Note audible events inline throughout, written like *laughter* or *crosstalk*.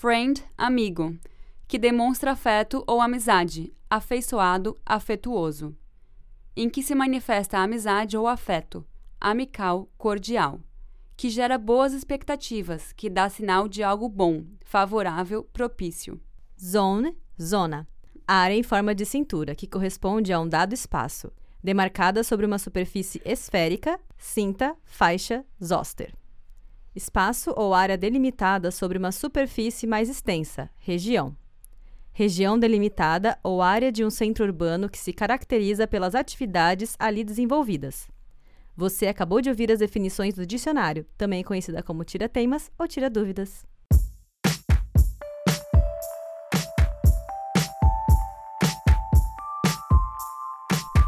Friend, amigo, que demonstra afeto ou amizade, afeiçoado, afetuoso. Em que se manifesta a amizade ou afeto, amical, cordial. Que gera boas expectativas, que dá sinal de algo bom, favorável, propício. Zone, zona. Área em forma de cintura, que corresponde a um dado espaço, demarcada sobre uma superfície esférica, cinta, faixa, zoster. Espaço ou área delimitada sobre uma superfície mais extensa, região. Região delimitada ou área de um centro urbano que se caracteriza pelas atividades ali desenvolvidas. Você acabou de ouvir as definições do dicionário, também conhecida como tira-teimas ou tira-dúvidas.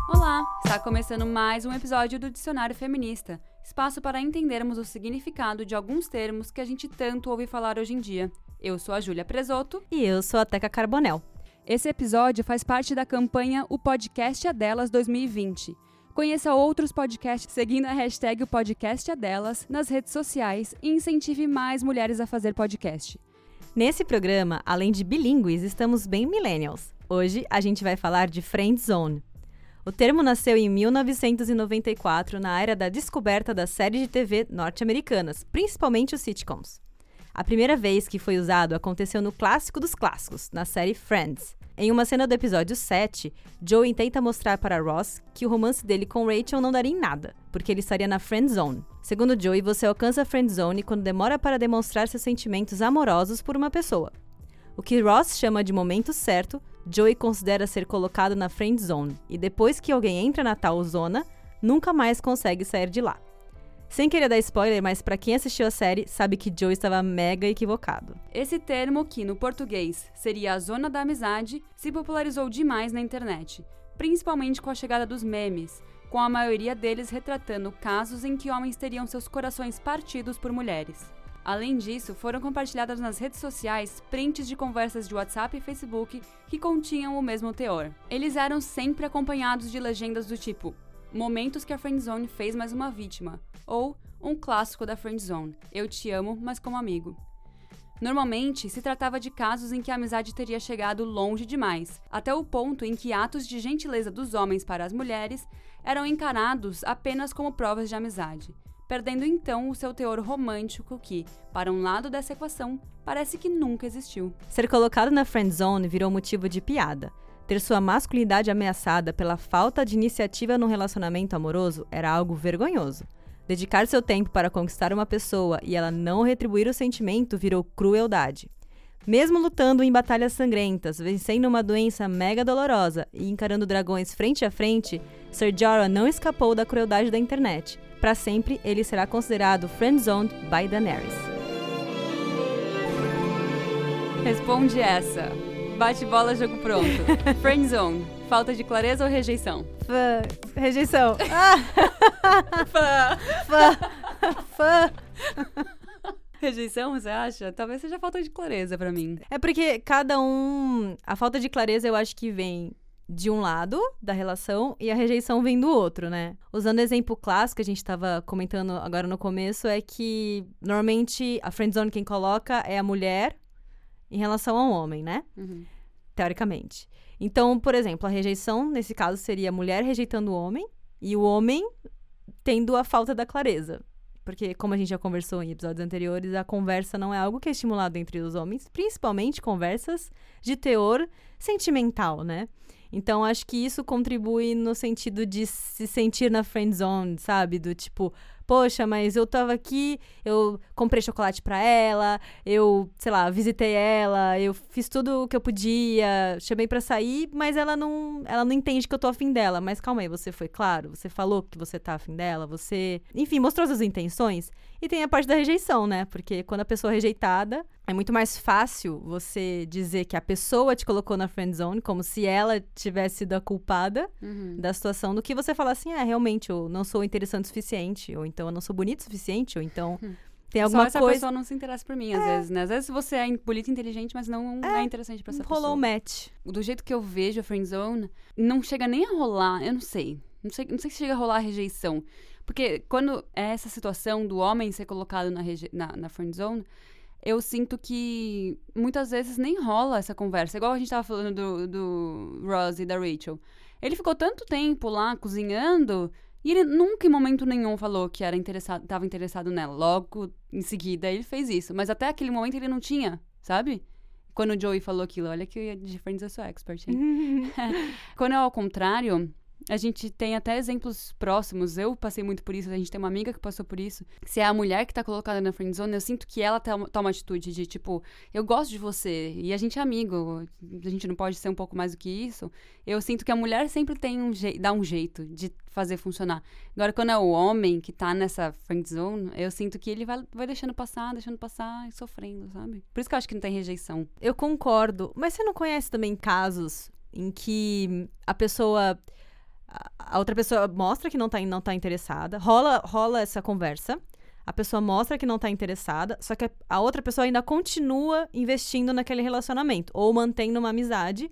Olá, está começando mais um episódio do Dicionário Feminista, espaço para entendermos o significado de alguns termos que a gente tanto ouve falar hoje em dia. Eu sou a Júlia Presoto. E eu sou a Teca Carbonel. Esse episódio faz parte da campanha O Podcast é Delas 2020. Conheça outros podcasts seguindo a hashtag O Podcast é Delas nas redes sociais e incentive mais mulheres a fazer podcast. Nesse programa, além de bilíngues, estamos bem millennials. Hoje a gente vai falar de Friend Zone. O termo nasceu em 1994 na era da descoberta das séries de TV norte-americanas, principalmente os sitcoms. A primeira vez que foi usado aconteceu no clássico dos clássicos, na série Friends. Em uma cena do episódio 7, Joey tenta mostrar para Ross que o romance dele com Rachel não daria em nada, porque ele estaria na friend zone. Segundo Joey, você alcança a friend zone quando demora para demonstrar seus sentimentos amorosos por uma pessoa. O que Ross chama de momento certo, Joey considera ser colocado na friend zone, e depois que alguém entra na tal zona, nunca mais consegue sair de lá. Sem querer dar spoiler, mas para quem assistiu a série, sabe que Joe estava mega equivocado. Esse termo, que no português seria a zona da amizade, se popularizou demais na internet, principalmente com a chegada dos memes, com a maioria deles retratando casos em que homens teriam seus corações partidos por mulheres. Além disso, foram compartilhadas nas redes sociais prints de conversas de WhatsApp e Facebook que continham o mesmo teor. Eles eram sempre acompanhados de legendas do tipo: Momentos que a Friendzone fez mais uma vítima, ou um clássico da Friendzone, Eu te amo, mas como amigo. Normalmente, se tratava de casos em que a amizade teria chegado longe demais, até o ponto em que atos de gentileza dos homens para as mulheres eram encarados apenas como provas de amizade, perdendo então o seu teor romântico que, para um lado dessa equação, parece que nunca existiu. Ser colocado na friendzone virou motivo de piada, ter sua masculinidade ameaçada pela falta de iniciativa no relacionamento amoroso era algo vergonhoso. Dedicar seu tempo para conquistar uma pessoa e ela não retribuir o sentimento virou crueldade. Mesmo lutando em batalhas sangrentas, vencendo uma doença mega dolorosa e encarando dragões frente a frente, Ser Jorah não escapou da crueldade da internet. Para sempre, ele será considerado friendzoned by Daenerys. Responde essa. Bate bola, jogo pronto. *laughs* Friendzone. Falta de clareza ou rejeição? Fã. Rejeição. *laughs* Fã. Fã. Fã. Rejeição, você acha? Talvez seja falta de clareza para mim. É porque cada um. A falta de clareza eu acho que vem de um lado da relação e a rejeição vem do outro, né? Usando o exemplo clássico que a gente tava comentando agora no começo, é que normalmente a friendzone quem coloca é a mulher em relação ao homem, né? Uhum. Teoricamente. Então, por exemplo, a rejeição, nesse caso, seria a mulher rejeitando o homem e o homem tendo a falta da clareza. Porque, como a gente já conversou em episódios anteriores, a conversa não é algo que é estimulado entre os homens, principalmente conversas de teor sentimental, né? Então, acho que isso contribui no sentido de se sentir na friend zone, sabe? Do tipo, poxa, mas eu tava aqui, eu comprei chocolate para ela, eu, sei lá, visitei ela, eu fiz tudo o que eu podia, chamei para sair, mas ela não, ela não entende que eu tô afim dela. Mas calma aí, você foi claro? Você falou que você tá afim dela? Você, enfim, mostrou suas intenções? E tem a parte da rejeição, né? Porque quando a pessoa é rejeitada, é muito mais fácil você dizer que a pessoa te colocou na friend zone, como se ela tivesse sido a culpada Uhum. da situação, do que você falar assim, é, realmente, eu não sou interessante o suficiente, ou então eu não sou bonito o suficiente, ou então tem alguma Só essa coisa. pessoa não se interessa por mim, às vezes, né? Às vezes você é bonito e inteligente, mas não é, interessante pra essa Rolou pessoa. match. Do jeito que eu vejo a friendzone, não chega nem a rolar, eu não sei. Não sei, não sei se chega a rolar a rejeição. Porque quando é essa situação do homem ser colocado na, na, na friendzone, eu sinto que muitas vezes nem rola essa conversa. Igual a gente tava falando do, do Ross e da Rachel. Ele ficou tanto tempo lá cozinhando e ele nunca em momento nenhum falou que era interessado, tava interessado nela. Logo em seguida ele fez isso. Mas até aquele momento ele não tinha, sabe? Quando o Joey falou aquilo, olha que de Friends eu sou expert, hein? *laughs* *laughs* Quando é ao contrário, a gente tem até exemplos próximos. Eu passei muito por isso, a gente tem uma amiga que passou por isso. Se é a mulher que tá colocada na friend zone, eu sinto que ela toma, atitude de tipo, eu gosto de você e a gente é amigo, a gente não pode ser um pouco mais do que isso. Eu sinto que a mulher sempre tem um dá um jeito de fazer funcionar. Agora, quando é o homem que tá nessa friend zone, eu sinto que ele vai, vai deixando passar, deixando passar e sofrendo, sabe? Por isso que eu acho que não tem rejeição. Eu concordo, mas você não conhece também casos em que a pessoa a outra pessoa mostra que não tá, não tá interessada, rola, rola essa conversa, a pessoa mostra que não tá interessada, só que a outra pessoa ainda continua investindo naquele relacionamento, ou mantendo uma amizade,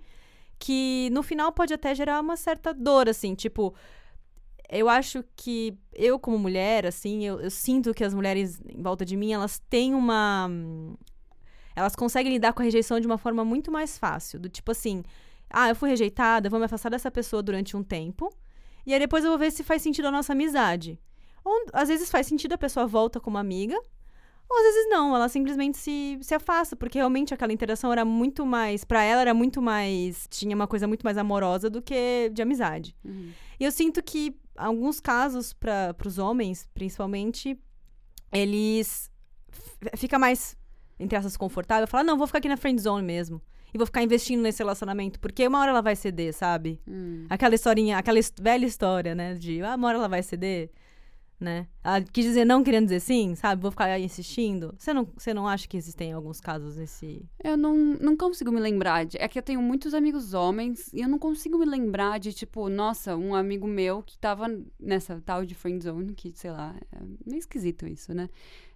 que no final pode até gerar uma certa dor, assim, tipo. Eu acho que eu, como mulher, assim, eu, eu sinto que as mulheres em volta de mim, elas têm uma. Elas conseguem lidar com a rejeição de uma forma muito mais fácil. Do tipo assim, ah, eu fui rejeitada, vou me afastar dessa pessoa durante um tempo. E aí depois eu vou ver se faz sentido a nossa amizade. Ou às vezes faz sentido, a pessoa volta como amiga. Ou às vezes não, ela simplesmente se, se afasta, porque realmente aquela interação era muito mais. para ela era muito mais. tinha uma coisa muito mais amorosa do que de amizade. Uhum. E eu sinto que, alguns casos, para os homens, principalmente, eles. fica mais, entre essas, confortável. Falar, não, vou ficar aqui na friend zone mesmo e vou ficar investindo nesse relacionamento, porque uma hora ela vai ceder, sabe? Hum. Aquela historinha, aquela velha história, né? De ah, uma hora ela vai ceder, né? Ela quis dizer não querendo dizer sim, sabe? Vou ficar insistindo. Você não, você não acha que existem alguns casos nesse. Eu não, não consigo me lembrar. De, é que eu tenho muitos amigos homens e eu não consigo me lembrar de, tipo, nossa, um amigo meu que tava nessa tal de friend zone, que, sei lá, é meio esquisito isso, né?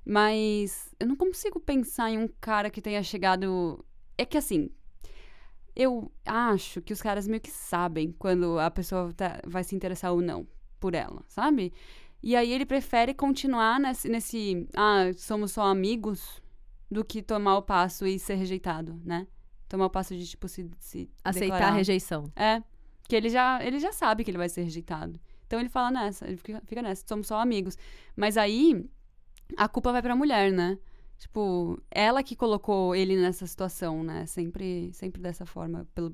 Mas eu não consigo pensar em um cara que tenha chegado. É que assim, eu acho que os caras meio que sabem quando a pessoa tá, vai se interessar ou não por ela, sabe? E aí ele prefere continuar nesse, nesse ah, somos só amigos, do que tomar o passo e ser rejeitado, né? Tomar o passo de, tipo, se. se Aceitar declarar. a rejeição. É. Que ele já, ele já sabe que ele vai ser rejeitado. Então ele fala nessa, ele fica, fica nessa, somos só amigos. Mas aí a culpa vai pra mulher, né? Tipo, ela que colocou ele nessa situação, né? Sempre, sempre dessa forma, pelo,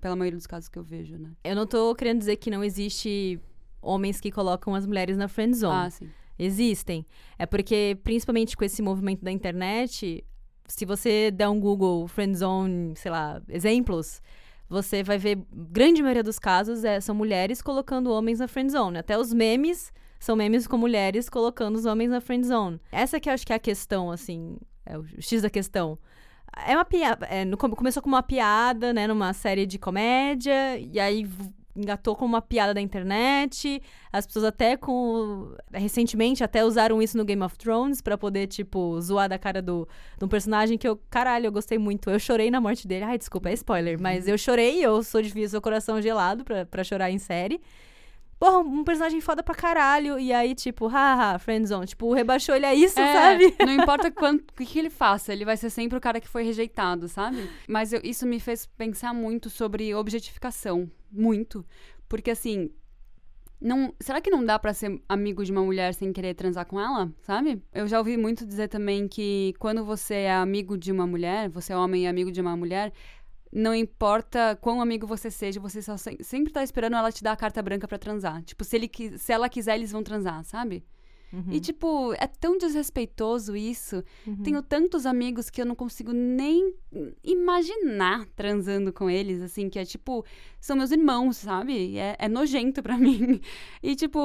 pela maioria dos casos que eu vejo, né? Eu não tô querendo dizer que não existe homens que colocam as mulheres na friend zone. Ah, sim. Existem. É porque, principalmente com esse movimento da internet, se você der um Google friend zone, sei lá, exemplos, você vai ver, grande maioria dos casos, é, são mulheres colocando homens na friend zone. Até os memes são memes com mulheres colocando os homens na friend zone. Essa que eu acho que é a questão, assim, é o X da questão. É uma piada, é, começou com uma piada, né, numa série de comédia, e aí engatou com uma piada da internet. As pessoas até com recentemente até usaram isso no Game of Thrones para poder tipo zoar da cara do de um personagem que eu, caralho, eu gostei muito. Eu chorei na morte dele. Ai, desculpa, é spoiler, mas eu chorei, eu sou difícil, sou coração gelado para chorar em série porra, um personagem foda pra caralho. E aí, tipo, haha, friendzone. Tipo, rebaixou ele a isso, é, sabe? Não importa quanto, o que, ele faça, ele vai ser sempre o cara que foi rejeitado, sabe? Mas eu, isso me fez pensar muito sobre objetificação. Muito. Porque, assim, não, será que não dá para ser amigo de uma mulher sem querer transar com ela, sabe? Eu já ouvi muito dizer também que quando você é amigo de uma mulher, você é homem e amigo de uma mulher, não importa quão amigo você seja, você só se sempre tá esperando ela te dar a carta branca para transar. Tipo, se, ele, se ela quiser, eles vão transar, sabe? Uhum. E, tipo, é tão desrespeitoso isso. Uhum. Tenho tantos amigos que eu não consigo nem imaginar transando com eles, assim, que é tipo, são meus irmãos, sabe? É, é nojento para *laughs* mim. E, tipo,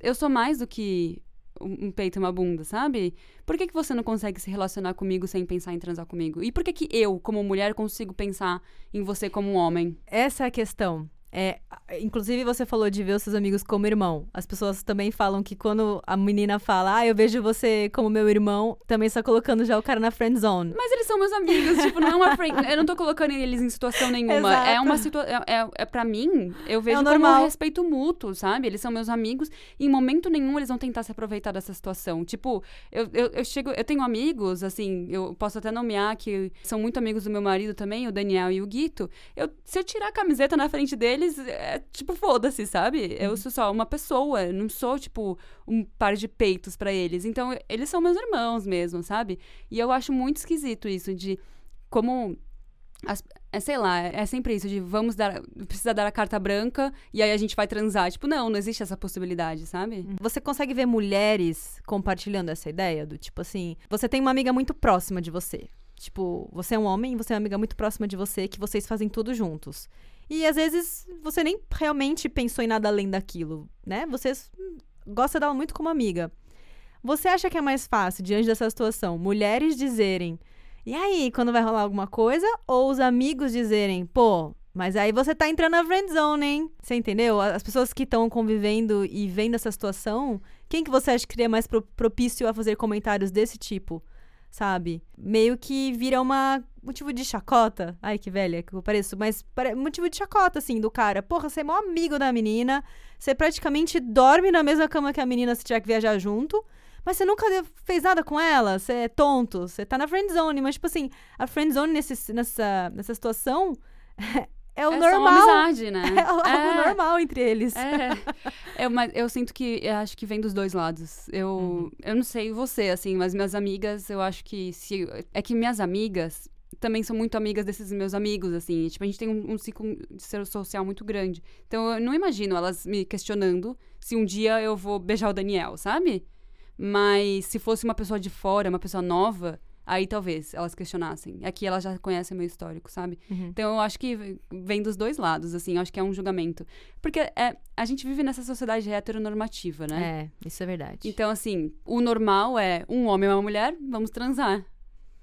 eu sou mais do que um peito e uma bunda, sabe? Por que, que você não consegue se relacionar comigo sem pensar em transar comigo? E por que, que eu, como mulher, consigo pensar em você como um homem? Essa é a questão. É, inclusive, você falou de ver os seus amigos como irmão. As pessoas também falam que quando a menina fala, ah, eu vejo você como meu irmão, também está colocando já o cara na friend zone. Mas eles são meus amigos, *laughs* tipo, não é uma friend. Eu não tô colocando eles em situação nenhuma. Exato. É uma situação. É, é, é pra mim, eu vejo o como um respeito mútuo, sabe? Eles são meus amigos e em momento nenhum eles vão tentar se aproveitar dessa situação. Tipo, eu, eu, eu chego. Eu tenho amigos, assim, eu posso até nomear que são muito amigos do meu marido também, o Daniel e o Guito. Eu, se eu tirar a camiseta na frente deles, é tipo, foda-se, sabe? Eu sou só uma pessoa, não sou, tipo, um par de peitos pra eles. Então, eles são meus irmãos mesmo, sabe? E eu acho muito esquisito isso de como. As, é, sei lá, é sempre isso de vamos dar. Precisa dar a carta branca e aí a gente vai transar. Tipo, não, não existe essa possibilidade, sabe? Você consegue ver mulheres compartilhando essa ideia do tipo assim, você tem uma amiga muito próxima de você. Tipo, você é um homem e você é uma amiga muito próxima de você que vocês fazem tudo juntos. E às vezes você nem realmente pensou em nada além daquilo, né? Você gosta dela muito como amiga. Você acha que é mais fácil, diante dessa situação, mulheres dizerem, e aí, quando vai rolar alguma coisa? Ou os amigos dizerem, pô, mas aí você tá entrando na friend zone, hein? Você entendeu? As pessoas que estão convivendo e vendo essa situação, quem que você acha que seria mais pro- propício a fazer comentários desse tipo? Sabe? Meio que vira uma motivo de chacota. Ai, que velha que eu pareço, mas motivo de chacota, assim, do cara. Porra, você é maior amigo da menina, você praticamente dorme na mesma cama que a menina se tiver que viajar junto. Mas você nunca fez nada com ela, você é tonto, você tá na friend zone, mas tipo assim, a friend zone nesse, nessa, nessa situação *laughs* é o é só uma normal. amizade, né? *laughs* É algo normal entre eles. É. *laughs* Eu, mas eu sinto que eu acho que vem dos dois lados. Eu, Uhum. eu não sei você, assim, mas minhas amigas, eu acho que se. É que minhas amigas também são muito amigas desses meus amigos, assim. e, Tipo, a gente tem um, um ciclo de ser social muito grande. Então eu não imagino elas me questionando se um dia eu vou beijar o Daniel, sabe? Mas se fosse uma pessoa de fora, uma pessoa nova, aí talvez elas questionassem. Aqui elas já conhecem meu histórico, sabe? Uhum. Então eu acho que vem dos dois lados, assim, eu acho que é um julgamento. Porque é, a gente vive nessa sociedade heteronormativa, né? É, isso é verdade. Então, assim, o normal é um homem e uma mulher, vamos transar.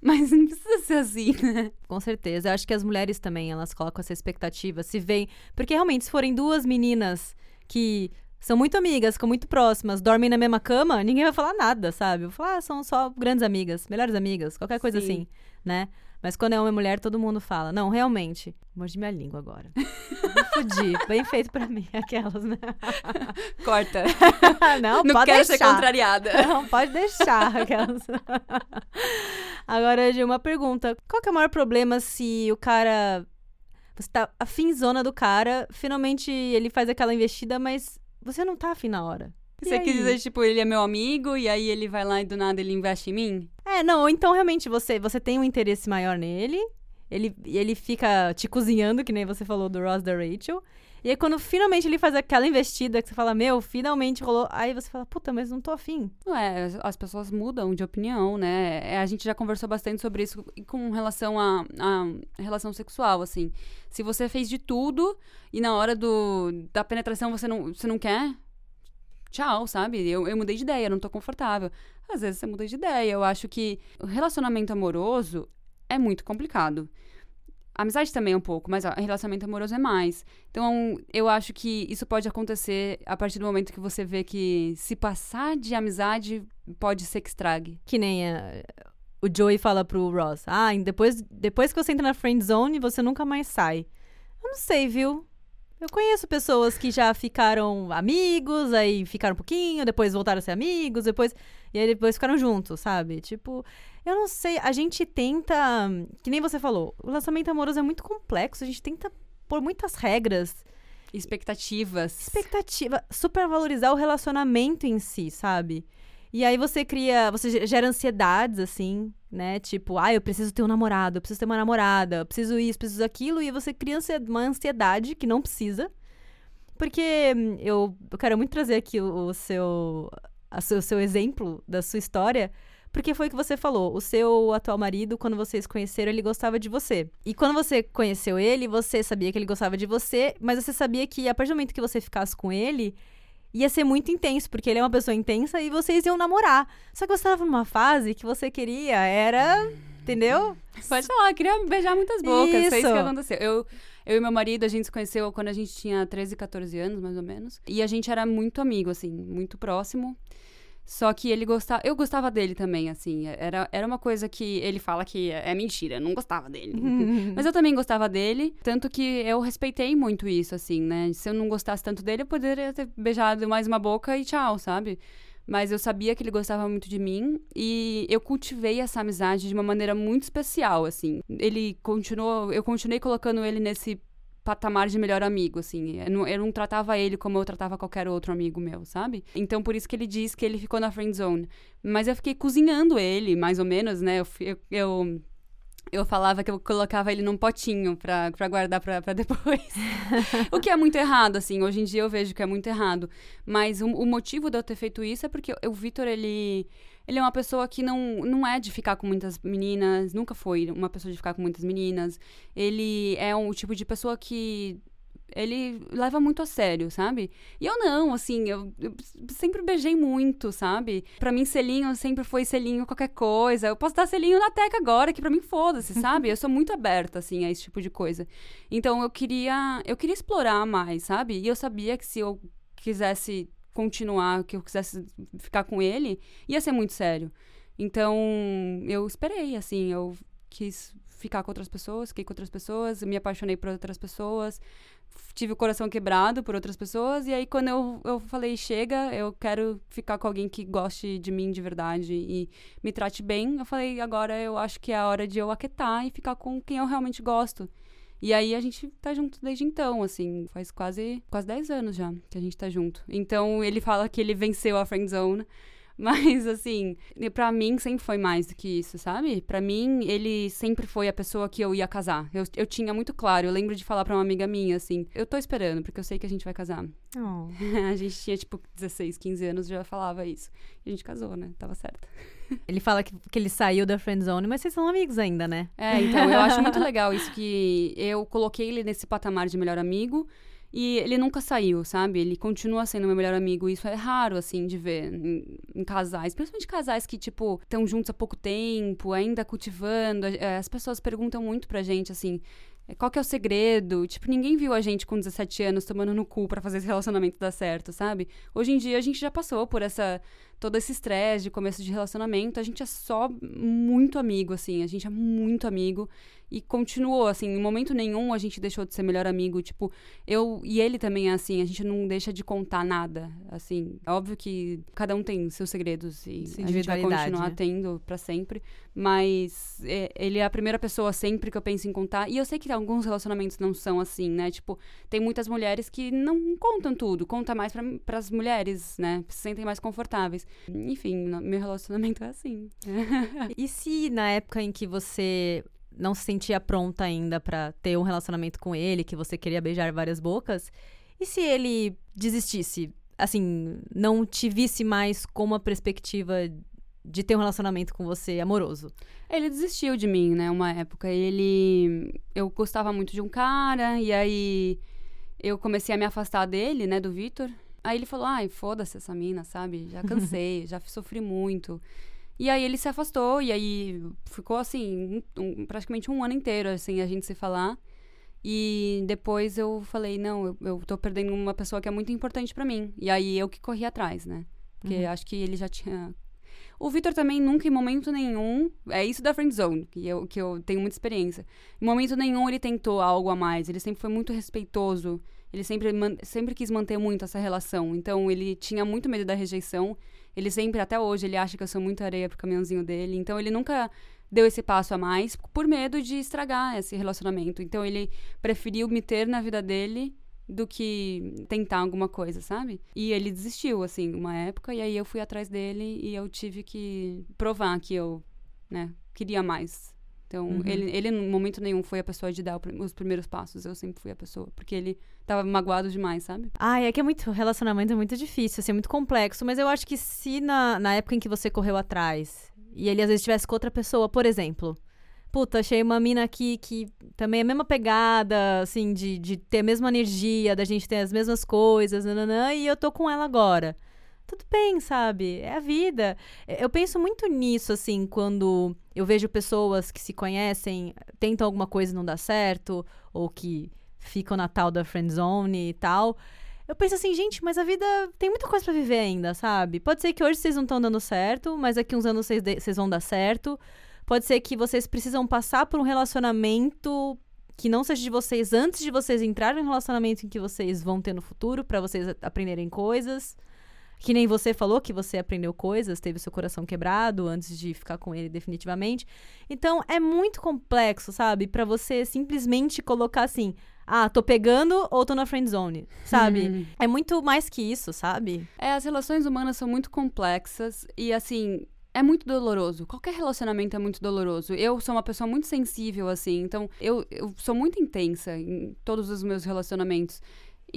Mas não precisa ser assim, né? Com certeza. Eu acho que as mulheres também, elas colocam essa expectativa. Se vem. Porque realmente, se forem duas meninas que são muito amigas, ficam muito próximas, dormem na mesma cama, ninguém vai falar nada, sabe? Vou falar, ah, são só grandes amigas, melhores amigas, qualquer coisa Sim. assim, né? Mas quando é homem e mulher, todo mundo fala. Não, realmente. Mordi minha língua agora. Fudi. Bem feito pra mim, *laughs* aquelas, né? Corta. *laughs* Não, não pode quero deixar. ser contrariada. *laughs* Não, pode deixar. Aquelas... Agora, de uma pergunta. Qual que é o maior problema se o cara... Você tá afinzona do cara, finalmente ele faz aquela investida, mas você não tá afim na hora. E Você quis aí? dizer, tipo, ele é meu amigo e aí ele vai lá e do nada ele investe em mim? É, não, ou então realmente você, você tem um interesse maior nele, ele, ele fica te cozinhando, que nem você falou do Ross da Rachel. E aí, quando finalmente ele faz aquela investida que você fala, meu, finalmente rolou. Aí você fala, puta, mas não tô afim. Não é, as- as pessoas mudam de opinião, né? É, A gente já conversou bastante sobre isso com relação à à relação sexual, assim. Se você fez de tudo e na hora do, da penetração você não, você não quer, tchau, sabe? Eu, eu mudei de ideia, não tô confortável. Às vezes você muda de ideia. Eu acho que o relacionamento amoroso é muito complicado. A amizade também é um pouco, mas ó, relacionamento amoroso é mais. Então, eu acho que isso pode acontecer a partir do momento que você vê que se passar de amizade pode ser que estrague. Que nem eh, o Joey fala pro Ross. Ah, depois, depois que você entra na friend zone, você nunca mais sai. Eu não sei, viu? Eu conheço pessoas que já ficaram amigos, aí ficaram um pouquinho, depois voltaram a ser amigos, depois. E aí depois ficaram juntos, sabe? Tipo, eu não sei. A gente tenta. Que nem você falou, o relacionamento amoroso é muito complexo, a gente tenta pôr muitas regras Expectativas. expectativa, supervalorizar o relacionamento em si, sabe? E aí você cria, você ge- gera ansiedades, assim, né? Tipo, ah, eu preciso ter um namorado, eu preciso ter uma namorada, eu preciso isso, preciso aquilo, e você cria uma ansiedade que não precisa. Porque hum, eu, eu quero muito trazer aqui o, o seu, a seu, o seu exemplo da sua história, porque foi o que você falou. O seu atual marido, quando vocês conheceram, ele gostava de você. E quando você conheceu ele, você sabia que ele gostava de você, mas você sabia que a partir do momento que você ficasse com ele, ia ser muito intenso, porque ele é uma pessoa intensa e vocês iam namorar. Só que você estava numa fase que você queria era Entendeu? Pode falar, eu queria beijar muitas bocas. Foi isso Isso. que aconteceu. Eu, eu e meu marido, a gente se conheceu quando a gente tinha 13, 14 anos, mais ou menos. E a gente era muito amigo, assim, muito próximo. Só que ele gostava. Eu gostava dele também, assim. Era, era uma coisa que ele fala que é é mentira, eu não gostava dele. *laughs* Mas eu também gostava dele, tanto que eu respeitei muito isso, assim, né? Se eu não gostasse tanto dele, eu poderia ter beijado mais uma boca e tchau, sabe? Mas eu sabia que ele gostava muito de mim e eu cultivei essa amizade de uma maneira muito especial, assim. Ele continuou, eu continuei colocando ele nesse patamar de melhor amigo, assim. Eu não, eu não tratava ele como eu tratava qualquer outro amigo meu, sabe? Então, por isso que ele diz que ele ficou na friend zone. Mas eu fiquei cozinhando ele, mais ou menos, né? Eu, eu, eu, eu falava que eu colocava ele num potinho pra, pra guardar pra, pra depois. *laughs* o que é muito errado, assim. Hoje em dia eu vejo que é muito errado. Mas o, o motivo de eu ter feito isso é porque o Vitor, ele... Ele é uma pessoa que não, não é de ficar com muitas meninas, nunca foi uma pessoa de ficar com muitas meninas. Ele é um tipo de pessoa que ele leva muito a sério, sabe? E eu não, assim, eu, eu sempre beijei muito, sabe? Pra mim, selinho sempre foi selinho qualquer coisa. Eu posso dar selinho na teca agora, que pra mim foda-se, *laughs* sabe? Eu sou muito aberta, assim, a esse tipo de coisa. Então eu queria, eu queria explorar mais, sabe? E eu sabia que se eu quisesse continuar, que eu quisesse ficar com ele, ia ser muito sério. Então, eu esperei, assim, eu quis ficar com outras pessoas, fiquei com outras pessoas, me apaixonei por outras pessoas, tive o coração quebrado por outras pessoas, e aí quando eu, eu falei, chega, eu quero ficar com alguém que goste de mim de verdade e me trate bem, eu falei, agora eu acho que é a hora de eu aquietar e ficar com quem eu realmente gosto. E aí a gente tá junto desde então, assim, faz quase, quase 10 anos já que a gente tá junto. Então ele fala que ele venceu a friend zone, *laughs* mas assim, pra mim sempre foi mais do que isso, sabe? Pra mim ele sempre foi a pessoa que eu ia casar. Eu, eu tinha muito claro, eu lembro de falar pra uma amiga minha assim, eu tô esperando porque eu sei que a gente vai casar. Oh. *laughs* a gente tinha tipo 16, 15 anos já falava isso. E a gente casou, né? Tava certo. *laughs* Ele fala que, que ele saiu da friend zone, mas vocês são amigos ainda, né? É, então, eu acho muito *laughs* legal isso que eu coloquei ele nesse patamar de melhor amigo e ele nunca saiu, sabe? Ele continua sendo meu melhor amigo. Isso é raro, assim, de ver em, em casais. Principalmente casais que, tipo, estão juntos há pouco tempo, ainda cultivando. É, As pessoas perguntam muito pra gente, assim, qual que é o segredo? Tipo, ninguém viu a gente com 17 anos tomando no cu pra fazer esse relacionamento dar certo, sabe? Hoje em dia a gente já passou por essa todo esse estresse de começo de relacionamento, a gente é só muito amigo, assim, a gente é muito amigo e continuou, assim, em momento nenhum a gente deixou de ser melhor amigo, tipo, eu e ele também é assim, a gente não deixa de contar nada, assim, é óbvio que cada um tem seus segredos e a gente vai continuar né? tendo pra sempre, mas é, ele é a primeira pessoa sempre que eu penso em contar, e eu sei que alguns relacionamentos não são assim, né, tipo, tem muitas mulheres que não contam tudo, conta mais para as mulheres, né? Se sentem mais confortáveis. Enfim, meu relacionamento é assim. *laughs* E se na época em que você não se sentia pronta ainda pra ter um relacionamento com ele, que você queria beijar várias bocas, e se ele desistisse? Assim, não te visse mais com uma perspectiva de ter um relacionamento com você amoroso? Ele desistiu de mim, né? Uma época. Ele. Eu gostava muito de um cara, e aí eu comecei a me afastar dele, né? Do Vitor. Aí ele falou: ai, foda-se essa mina, sabe? Já cansei, *laughs* já sofri muito. E aí ele se afastou, e aí ficou assim, um- um- praticamente um ano inteiro, assim, a gente se falar. E depois eu falei, não, eu, eu tô perdendo uma pessoa que é muito importante pra mim. E aí eu que corri atrás, né? Porque Uhum. acho que ele já tinha. O Vitor também nunca, em momento nenhum. É isso da friend zone, que eu, que eu tenho muita experiência. Em momento nenhum ele tentou algo a mais. Ele sempre foi muito respeitoso. Ele sempre, sempre quis manter muito essa relação. Então ele tinha muito medo da rejeição. Ele sempre, até hoje, ele acha que eu sou muito areia pro caminhãozinho dele. Então ele nunca deu esse passo a mais por medo de estragar esse relacionamento. Então ele preferiu me ter na vida dele do que tentar alguma coisa, sabe? E ele desistiu, assim, uma época, e aí eu fui atrás dele e eu tive que provar que eu, né, queria mais. Então, Uhum. ele, ele, em momento nenhum, foi a pessoa de dar os primeiros passos. Eu sempre fui a pessoa, porque ele tava magoado demais, sabe? Ah, é que é muito. Relacionamento é muito difícil, assim, é muito complexo. Mas eu acho que se na, na época em que você correu atrás e ele às vezes estivesse com outra pessoa, por exemplo. Puta, achei uma mina aqui que também é a mesma pegada, assim, de, de ter a mesma energia, da gente ter as mesmas coisas, nananã, e eu tô com ela agora. Tudo bem, sabe? É a vida. É, eu penso muito nisso, assim, quando eu vejo pessoas que se conhecem, tentam alguma coisa e não dá certo, ou que ficam na tal da friend zone e tal. Eu penso assim, gente, mas a vida tem muita coisa para viver ainda, sabe? Pode ser que hoje vocês não estão dando certo, mas daqui uns anos vocês, vocês vão dar certo. Pode ser que vocês precisam passar por um relacionamento que não seja de vocês antes de vocês entrarem no relacionamento em que vocês vão ter no futuro, para vocês aprenderem coisas. Que nem você falou que você aprendeu coisas, teve seu coração quebrado antes de ficar com ele definitivamente. Então é muito complexo, sabe? Para você simplesmente colocar assim: ah, tô pegando ou tô na friend zone, sabe? Uhum. é muito mais que isso, sabe? É, as relações humanas são muito complexas e assim, é muito doloroso. Qualquer relacionamento é muito doloroso. Eu sou uma pessoa muito sensível, assim, então eu, eu sou muito intensa em todos os meus relacionamentos.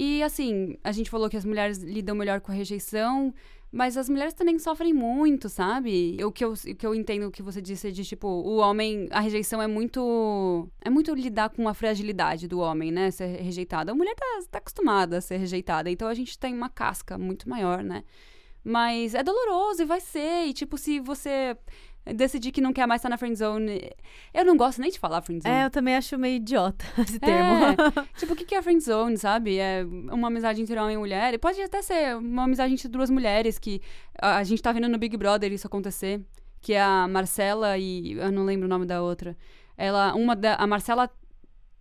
E assim, a gente falou que as mulheres lidam melhor com a rejeição, mas as mulheres também sofrem muito, sabe? O que eu, o que eu entendo que você disse de tipo, o homem, a rejeição é muito. É muito lidar com a fragilidade do homem, né? Ser rejeitado. A mulher tá, tá acostumada a ser rejeitada, então a gente tem uma casca muito maior, né? Mas é doloroso e vai ser. E, tipo, se você decidir que não quer mais estar na friendzone. Eu não gosto nem de falar friendzone. É, eu também acho meio idiota *laughs* esse termo. É, *laughs* tipo, o que é friendzone, sabe? É uma amizade entre homem e mulher. E pode até ser uma amizade entre duas mulheres que a gente tá vendo no Big Brother isso acontecer. Que é a Marcela e. Eu não lembro o nome da outra. Ela. Uma da. A Marcela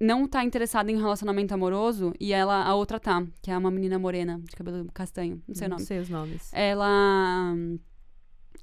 não tá interessada em um relacionamento amoroso e ela a outra tá, que é uma menina morena de cabelo castanho, não sei não o nome. Não sei os nomes. Ela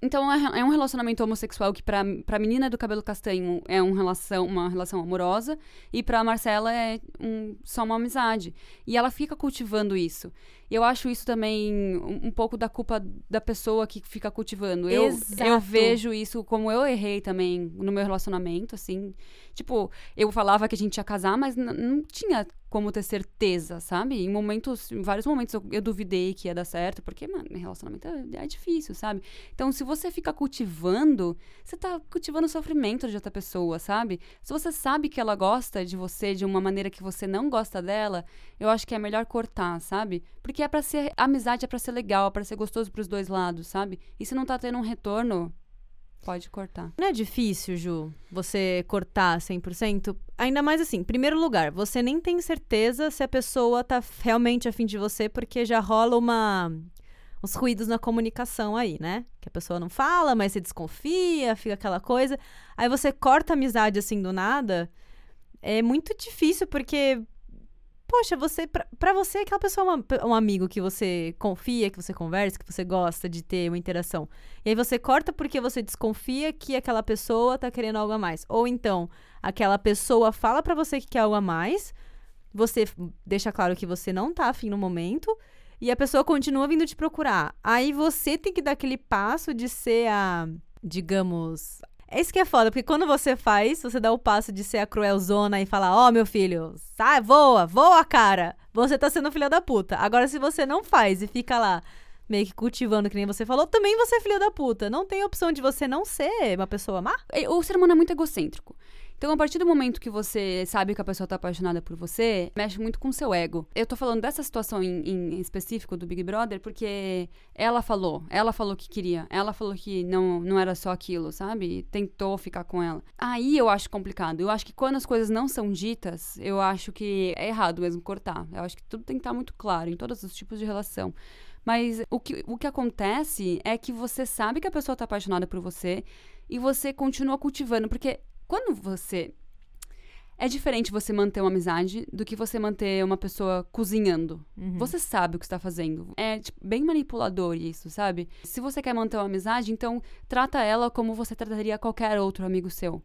então é, é um relacionamento homossexual que pra, pra menina do cabelo castanho é um relação, uma relação amorosa e pra Marcela é um, só uma amizade. E ela fica cultivando isso. E eu acho isso também um, um pouco da culpa da pessoa que fica cultivando. Eu, eu vejo isso como eu errei também no meu relacionamento, assim. Tipo, eu falava que a gente ia casar, mas não tinha como ter certeza, sabe? Em momentos, em vários momentos eu, eu duvidei que ia dar certo, porque, mano, relacionamento é, é, difícil, sabe? Então, se você fica cultivando, você tá cultivando o sofrimento de outra pessoa, sabe? Se você sabe que ela gosta de você de uma maneira que você não gosta dela, eu acho que é melhor cortar, sabe? Porque é para ser amizade, é para ser legal, é para ser gostoso pros dois lados, sabe? E se não tá tendo um retorno, Pode cortar. Não é difícil, Ju, você cortar 100%? Ainda mais assim, primeiro lugar, você nem tem certeza se a pessoa tá realmente afim de você, porque já rola uma uns ruídos na comunicação aí, né? Que a pessoa não fala, mas se desconfia, fica aquela coisa. Aí você corta a amizade assim do nada. É muito difícil, porque poxa, você para você aquela pessoa é uma, um amigo que você confia, que você conversa, que você gosta de ter uma interação. E aí você corta porque você desconfia que aquela pessoa tá querendo algo a mais. Ou então, aquela pessoa fala para você que quer algo a mais, você deixa claro que você não tá afim no momento, e a pessoa continua vindo te procurar. Aí você tem que dar aquele passo de ser a, digamos, é isso que é foda, porque quando você faz, você dá o passo de ser a cruelzona e falar: Ó, oh, meu filho, sai, voa, voa, cara. Você tá sendo filha da puta. Agora, se você não faz e fica lá meio que cultivando, que nem você falou, também você é filha da puta. Não tem opção de você não ser uma pessoa má. O ser humano é muito egocêntrico. Então, a partir do momento que você sabe que a pessoa tá apaixonada por você, mexe muito com o seu ego. Eu tô falando dessa situação em, em específico do Big Brother porque ela falou, ela falou que queria, ela falou que não, não era só aquilo, sabe? tentou ficar com ela. Aí eu acho complicado. Eu acho que quando as coisas não são ditas, eu acho que é errado mesmo cortar. Eu acho que tudo tem que estar muito claro em todos os tipos de relação. Mas o que, o que acontece é que você sabe que a pessoa tá apaixonada por você e você continua cultivando, porque quando você. É diferente você manter uma amizade do que você manter uma pessoa cozinhando. Uhum. Você sabe o que está fazendo. É tipo, bem manipulador isso, sabe? Se você quer manter uma amizade, então trata ela como você trataria qualquer outro amigo seu.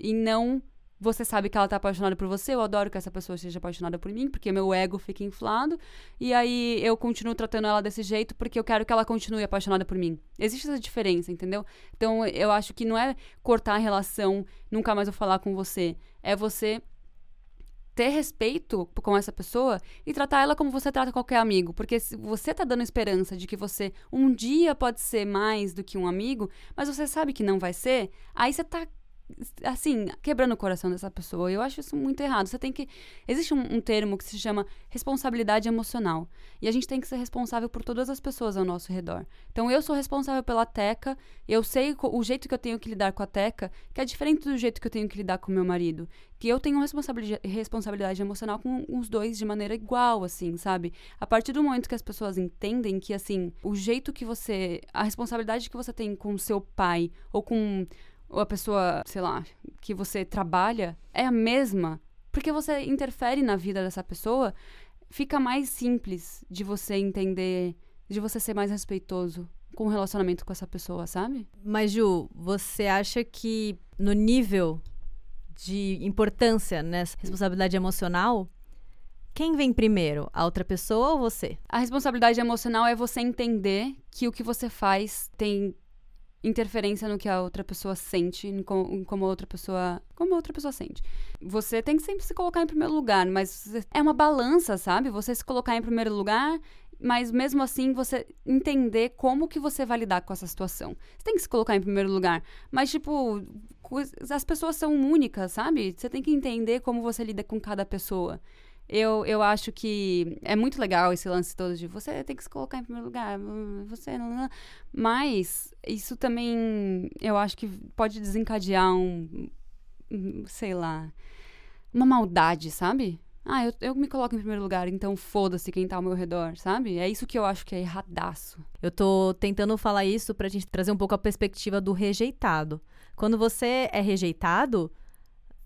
E não você sabe que ela tá apaixonada por você, eu adoro que essa pessoa esteja apaixonada por mim, porque meu ego fica inflado, e aí eu continuo tratando ela desse jeito porque eu quero que ela continue apaixonada por mim. Existe essa diferença, entendeu? Então eu acho que não é cortar a relação, nunca mais vou falar com você, é você ter respeito com essa pessoa e tratar ela como você trata qualquer amigo. Porque se você tá dando esperança de que você um dia pode ser mais do que um amigo, mas você sabe que não vai ser, aí você tá assim, quebrando o coração dessa pessoa. Eu acho isso muito errado. Você tem que. Existe um, um, termo que se chama responsabilidade emocional. E a gente tem que ser responsável por todas as pessoas ao nosso redor. Então, eu sou responsável pela Teca, eu sei o jeito que eu tenho que lidar com a Teca, que é diferente do jeito que eu tenho que lidar com meu marido. Que eu tenho responsabilidade, responsabilidade emocional com os dois de maneira igual, assim, sabe? A partir do momento que as pessoas entendem que, assim, o jeito que você. a responsabilidade que você tem com seu pai ou com ou a pessoa, sei lá, que você trabalha é a mesma, porque você interfere na vida dessa pessoa, fica mais simples de você entender, de você ser mais respeitoso com o relacionamento com essa pessoa, sabe? Mas, Ju, você acha que no nível de importância nessa responsabilidade emocional, quem vem primeiro, a outra pessoa ou você? A responsabilidade emocional é você entender que o que você faz tem interferência no que a outra pessoa sente, em como a outra pessoa, como a outra pessoa sente. Você tem que sempre se colocar em primeiro lugar, mas é uma balança, sabe? Você se colocar em primeiro lugar, mas mesmo assim você entender como que você vai lidar com essa situação. Você tem que se colocar em primeiro lugar, mas tipo, as pessoas são únicas, sabe? Você tem que entender como você lida com cada pessoa. Eu, eu acho que é muito legal esse lance todo de você tem que se colocar em primeiro lugar, você não. Mas isso também eu acho que pode desencadear um. sei lá. Uma maldade, sabe? Ah, eu, eu me coloco em primeiro lugar, então foda-se quem tá ao meu redor, sabe? É isso que eu acho que é erradaço. Eu tô tentando falar isso pra gente trazer um pouco a perspectiva do rejeitado. Quando você é rejeitado,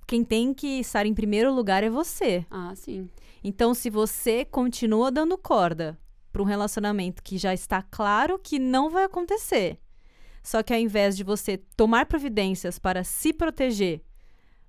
quem tem que estar em primeiro lugar é você. Ah, sim. Então, se você continua dando corda para um relacionamento que já está claro que não vai acontecer, só que ao invés de você tomar providências para se proteger,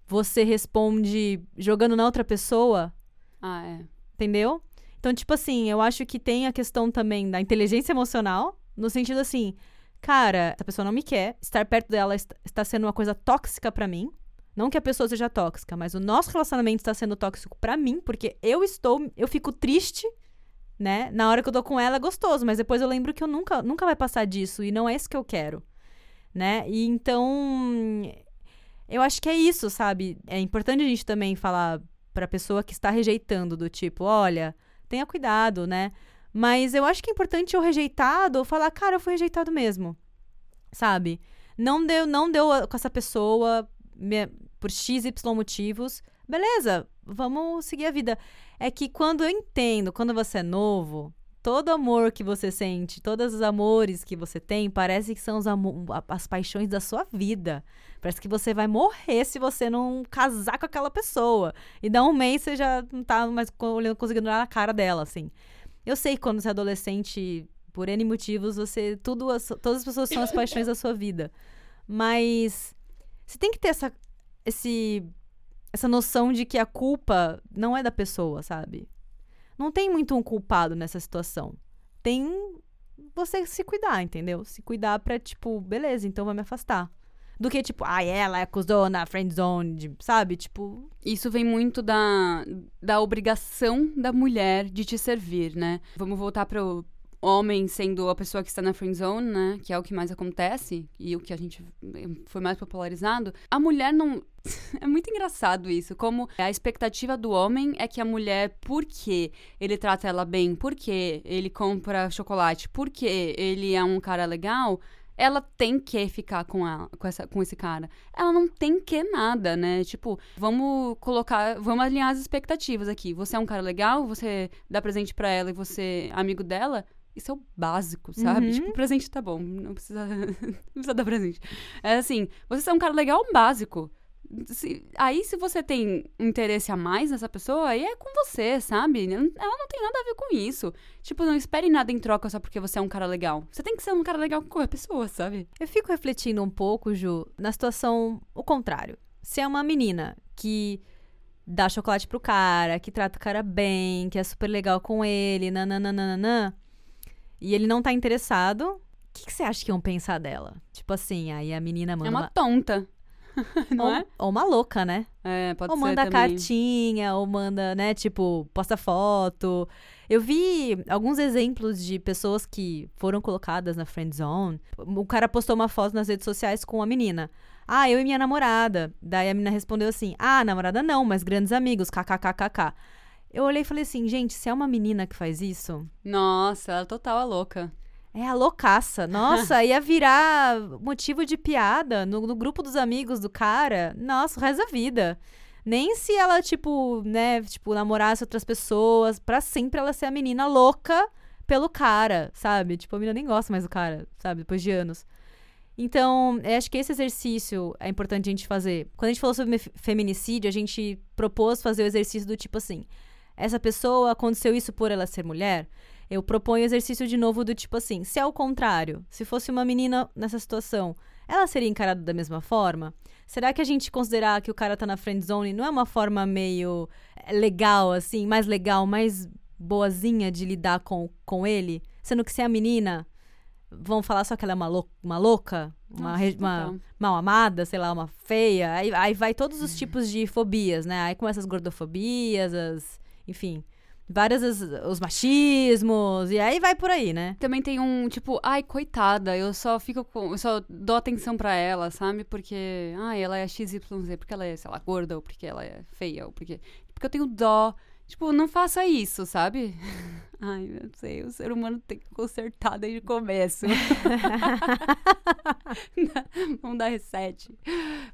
você responde jogando na outra pessoa. Ah, é. Entendeu? Então, tipo assim, eu acho que tem a questão também da inteligência emocional, no sentido assim, cara, essa pessoa não me quer, estar perto dela está sendo uma coisa tóxica para mim. Não que a pessoa seja tóxica, mas o nosso relacionamento está sendo tóxico para mim, porque eu estou, eu fico triste, né? Na hora que eu tô com ela é gostoso, mas depois eu lembro que eu nunca, nunca vai passar disso e não é isso que eu quero, né? E então eu acho que é isso, sabe? É importante a gente também falar para pessoa que está rejeitando do tipo, olha, tenha cuidado, né? Mas eu acho que é importante o rejeitado falar, cara, eu fui rejeitado mesmo. Sabe? Não deu, não deu com essa pessoa, por XY motivos, beleza, vamos seguir a vida. É que quando eu entendo, quando você é novo, todo amor que você sente, todos os amores que você tem, parece que são as paixões da sua vida. Parece que você vai morrer se você não casar com aquela pessoa. E dá um mês você já não tá mais conseguindo olhar na cara dela, assim. Eu sei que quando você é adolescente, por N motivos, você. Tudo, todas as pessoas são as *laughs* paixões da sua vida. Mas você tem que ter essa, esse, essa noção de que a culpa não é da pessoa, sabe? Não tem muito um culpado nessa situação. Tem você se cuidar, entendeu? Se cuidar pra, tipo, beleza, então vai me afastar. Do que, tipo, ah, ela é acusou na friend zone, sabe? Tipo. Isso vem muito da, da obrigação da mulher de te servir, né? Vamos voltar pro, homem sendo a pessoa que está na friend zone, né, que é o que mais acontece e o que a gente foi mais popularizado, a mulher não *laughs* é muito engraçado isso, como a expectativa do homem é que a mulher, porque ele trata ela bem, porque ele compra chocolate, porque ele é um cara legal, ela tem que ficar com ela, com, essa, com esse cara. Ela não tem que nada, né? Tipo, vamos colocar, vamos alinhar as expectativas aqui. Você é um cara legal, você dá presente para ela e você é amigo dela, isso é o básico, sabe? Uhum. Tipo, presente tá bom, não precisa, *laughs* não precisa dar presente. É assim, você é um cara legal, um básico. Se, aí, se você tem interesse a mais nessa pessoa, aí é com você, sabe? Ela não tem nada a ver com isso. Tipo, não espere nada em troca só porque você é um cara legal. Você tem que ser um cara legal com qualquer pessoa, sabe? Eu fico refletindo um pouco, Ju, na situação o contrário. Se é uma menina que dá chocolate pro cara, que trata o cara bem, que é super legal com ele, nananana e ele não tá interessado, o que, que você acha que iam pensar dela? Tipo assim, aí a menina manda. É uma tonta. *laughs* não ou, é? Ou uma louca, né? É, pode ou ser. Ou manda também. cartinha, ou manda, né, tipo, posta foto. Eu vi alguns exemplos de pessoas que foram colocadas na friend zone. O cara postou uma foto nas redes sociais com a menina. Ah, eu e minha namorada. Daí a menina respondeu assim: Ah, namorada não, mas grandes amigos, kkkk. Eu olhei e falei assim, gente, se é uma menina que faz isso. Nossa, ela é total a louca. É a loucaça. Nossa, *laughs* ia virar motivo de piada no, no, grupo dos amigos do cara. Nossa, resto da vida. Nem se ela, tipo, né, tipo, namorasse outras pessoas, para sempre ela ser a menina louca pelo cara, sabe? Tipo, a menina nem gosta mais do cara, sabe? Depois de anos. Então, acho que esse exercício é importante a gente fazer. Quando a gente falou sobre feminicídio, a gente propôs fazer o exercício do tipo assim: essa pessoa aconteceu isso por ela ser mulher? Eu proponho exercício de novo do tipo assim: se é o contrário, se fosse uma menina nessa situação, ela seria encarada da mesma forma? Será que a gente considerar que o cara tá na friend zone não é uma forma meio eh, legal, assim, mais legal, mais boazinha de lidar com, com ele? Sendo que se é a menina, vão falar só que ela é uma, lou uma louca, uma, Nossa, uma mal amada, sei lá, uma feia. Aí, aí vai todos os tipos de fobias, né? Aí começa as gordofobias, as. Enfim. Vários os, os, machismos, e aí vai por aí, né? Também tem um, tipo, ai, coitada, eu só fico com. Eu só dou atenção para ela, sabe? Porque, ai, ela é XYZ, porque ela é, sei lá, gorda, ou porque ela é feia, ou porque. Porque eu tenho dó Tipo, não faça isso, sabe? *laughs* Ai, não sei, o ser humano tem que consertar desde o começo. *laughs* Vamos dar reset.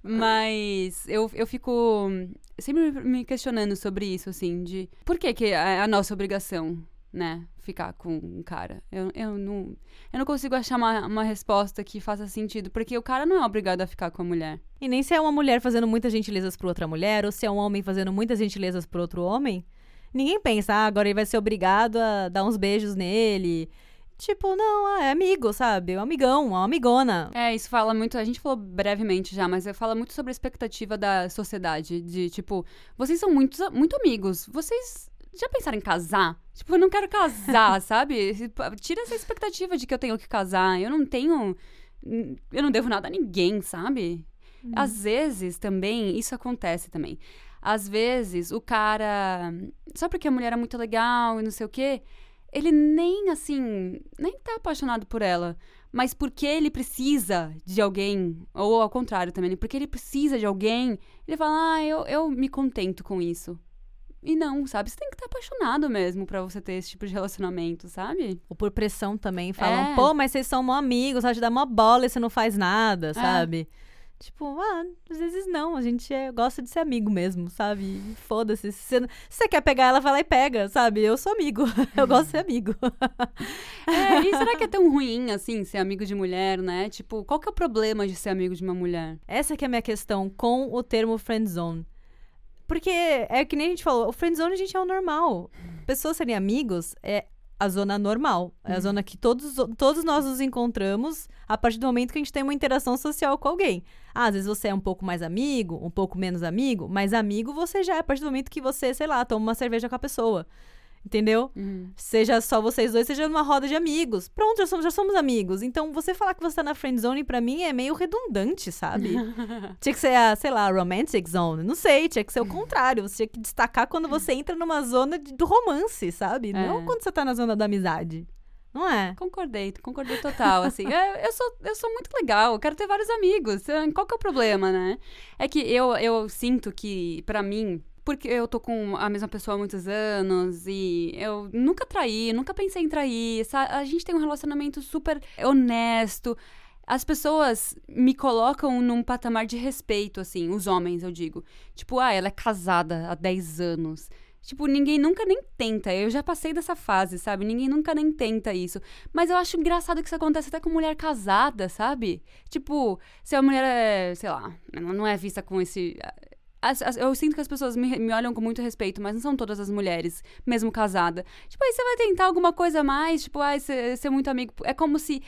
Mas eu, eu fico sempre me questionando sobre isso, assim, de por que, que é a nossa obrigação, né? Ficar com um cara. Eu, eu, não, eu não consigo achar uma, uma resposta que faça sentido, porque o cara não é obrigado a ficar com a mulher. E nem se é uma mulher fazendo muitas gentilezas para outra mulher, ou se é um homem fazendo muitas gentilezas para outro homem ninguém pensa, ah, agora ele vai ser obrigado a dar uns beijos nele. Tipo, não, ah, é amigo, sabe? É um amigão, uma amigona. É, isso fala muito. A gente falou brevemente já, mas fala muito sobre a expectativa da sociedade. De tipo, vocês são muito, muito amigos. Vocês já pensaram em casar? Tipo, eu não quero casar, *laughs* sabe? Tira essa expectativa de que eu tenho que casar. Eu não tenho. Eu não devo nada a ninguém, sabe? Hum. Às vezes também, isso acontece também às vezes, o cara. Só porque a mulher é muito legal e não sei o quê, ele nem assim. nem tá apaixonado por ela. Mas porque ele precisa de alguém, ou ao contrário também, porque ele precisa de alguém, ele fala, ah, eu, eu me contento com isso. E não, sabe? Você tem que estar apaixonado mesmo para você ter esse tipo de relacionamento, sabe? Ou por pressão também. Falam, é. pô, mas vocês são mó amigos, sabe? Dá uma bola e você não faz nada, é. sabe? Tipo, ah, às vezes não, a gente é, gosta de ser amigo mesmo, sabe? Foda-se. Se você quer pegar ela, vai lá e pega, sabe? Eu sou amigo, *laughs* eu gosto de ser amigo. é, e será que é tão ruim, assim, ser amigo de mulher, né? Tipo, qual que é o problema de ser amigo de uma mulher? Essa que é a minha questão com o termo friendzone. Porque é que nem a gente falou, o friendzone a gente é o normal. Pessoas serem amigos é a zona normal. É a uhum. zona que todos, todos nós nos encontramos a partir do momento que a gente tem uma interação social com alguém. Ah, às vezes você é um pouco mais amigo, um pouco menos amigo, mas amigo você já é a partir do momento que você, sei lá, toma uma cerveja com a pessoa. Entendeu? Uhum. Seja só vocês dois, seja numa roda de amigos. Pronto, já somos, já somos amigos. Então, você falar que você tá na friend zone, pra mim, é meio redundante, sabe? *laughs* tinha que ser a, sei lá, romantic zone. Não sei, tinha que ser o *laughs* contrário. Você tinha que destacar quando você entra numa zona de, do romance, sabe? É. Não quando você tá na zona da amizade. Não é? Concordei, concordei total, assim. eu, sou, eu sou muito legal, quero ter vários amigos. Qual que é o problema, né? É que eu, eu sinto que, para mim, porque eu tô com a mesma pessoa há muitos anos e eu nunca traí, nunca pensei em trair. A gente tem um relacionamento super honesto. As pessoas me colocam num patamar de respeito, assim, os homens, eu digo. Tipo, ah, ela é casada há 10 anos. Tipo, ninguém nunca nem tenta. Eu já passei dessa fase, sabe? Ninguém nunca nem tenta isso. Mas eu acho engraçado que isso acontece até com mulher casada, sabe? Tipo, se a mulher é, sei lá, não é vista com esse eu sinto que as pessoas me, me, olham com muito respeito, mas não são todas as mulheres, mesmo casada. Tipo, aí você vai tentar alguma coisa a mais, tipo, ai, ser, ser muito amigo. É como se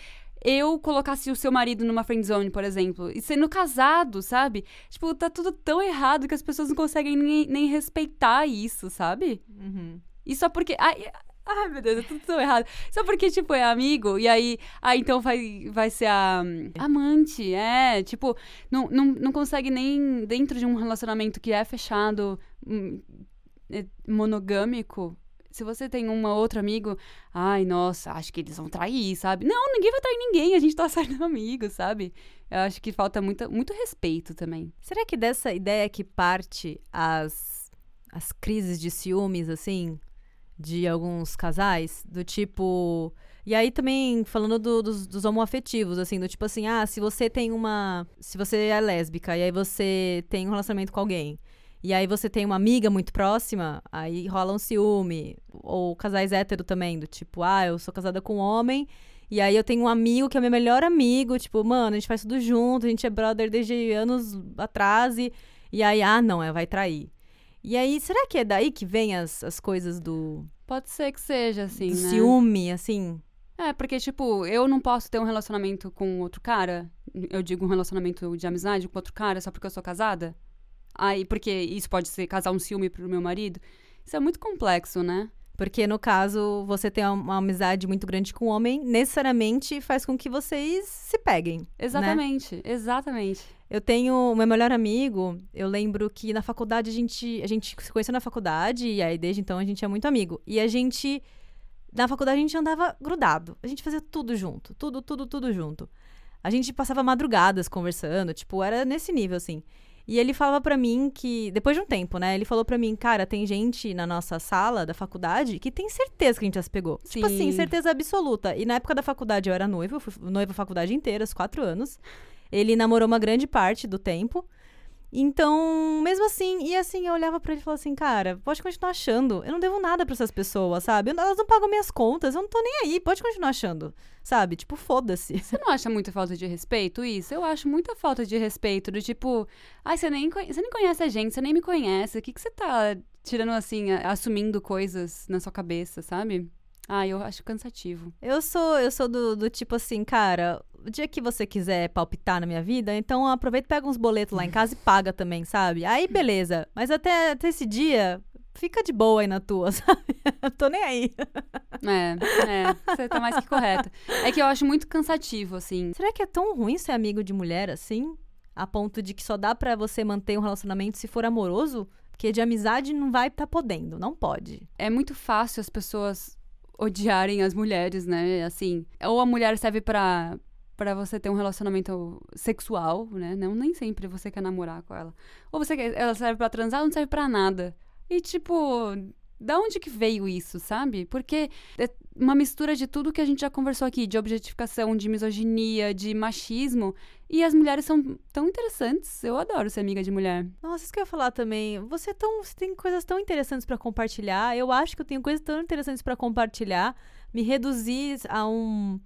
eu colocasse o seu marido numa friendzone, por exemplo, e sendo casado, sabe? Tipo, tá tudo tão errado que as pessoas não conseguem nem, nem respeitar isso, sabe? Uhum. E só porque. Ai, Ai, meu Deus, é tudo tão errado. Só porque, tipo, é amigo, e aí, ah, então vai, vai ser a amante, é, tipo, não, não, não consegue nem dentro de um relacionamento que é fechado, hum, é monogâmico, se você tem um outro amigo, ai, nossa, acho que eles vão trair, sabe? Não, ninguém vai trair ninguém, a gente tá saindo *laughs* amigo, sabe? Eu acho que falta muito, muito respeito também. Será que dessa ideia que parte as, as crises de ciúmes, assim, de alguns casais? Do tipo. E aí também falando do, dos, dos homoafetivos, assim, do tipo assim, ah, se você tem uma. Se você é lésbica e aí você tem um relacionamento com alguém. E aí você tem uma amiga muito próxima, aí rola um ciúme. Ou casais hétero também, do tipo, ah, eu sou casada com um homem. E aí eu tenho um amigo que é meu melhor amigo, tipo, mano, a gente faz tudo junto, a gente é brother desde anos atrás. E, e aí, ah, não, ela vai trair. E aí, será que é daí que vem as, as coisas do. Pode ser que seja, assim. do né? ciúme, assim? É, porque, tipo, eu não posso ter um relacionamento com outro cara. Eu digo um relacionamento de amizade com outro cara só porque eu sou casada. Aí, porque isso pode ser causar um ciúme pro meu marido. Isso é muito complexo, né? Porque, no caso, você tem uma, amizade muito grande com o homem, necessariamente faz com que vocês se peguem. né? Exatamente, exatamente. Eu tenho o meu melhor amigo, eu lembro que na faculdade a gente, a gente se conheceu na faculdade, e aí desde então a gente é muito amigo. E a gente, na faculdade a gente andava grudado. A gente fazia tudo junto, tudo, tudo, tudo junto. A gente passava madrugadas conversando, tipo, era nesse nível, assim. E ele falava pra mim que, depois de um tempo, né? Ele falou pra mim, cara, tem gente na nossa sala da faculdade que tem certeza que a gente já se pegou. Tipo assim, Sim. certeza absoluta. E na época da faculdade eu era noiva, eu fui noiva a faculdade inteira, os quatro anos. Ele namorou uma grande parte do tempo. Então, mesmo assim, e assim, eu olhava pra ele e falava assim, cara, pode continuar achando. Eu não devo nada pra essas pessoas, sabe? Elas não pagam minhas contas, eu não tô nem aí, pode continuar achando. Sabe? Tipo, foda-se. *laughs* Você não acha muita falta de respeito isso? Eu acho muita falta de respeito, do tipo, ai, você nem, você nem conhece a gente, você nem me conhece. O que, que você tá tirando assim, assumindo coisas na sua cabeça, sabe? Ah, eu acho cansativo. Eu sou, eu sou do, do tipo assim, cara, o dia que você quiser palpitar na minha vida, então aproveita e pega uns boletos lá em casa e paga também, sabe? Aí beleza. Mas até, até esse dia, fica de boa aí na tua, *laughs* sabe? Eu tô nem aí. É, é, você tá mais que correto. É que eu acho muito cansativo, assim. Será que é tão ruim ser amigo de mulher assim? A ponto de que só dá pra você manter um relacionamento se for amoroso? Porque de amizade não vai tá podendo, não pode. É muito fácil as pessoas odiarem as mulheres, né? Assim, ou a mulher serve pra para você ter um relacionamento sexual, né? Não nem sempre você quer namorar com ela. Ou você quer, ela serve pra transar, ou não serve pra nada. E tipo, da onde que veio isso, sabe? Porque é uma mistura de tudo que a gente já conversou aqui, de objetificação, de misoginia, de machismo, e as mulheres são tão interessantes. Eu adoro ser amiga de mulher. Nossa, isso que eu ia falar também. Você, é tão, você tem coisas tão interessantes pra compartilhar. Eu acho que eu tenho coisas tão interessantes pra compartilhar. Me reduzir a um.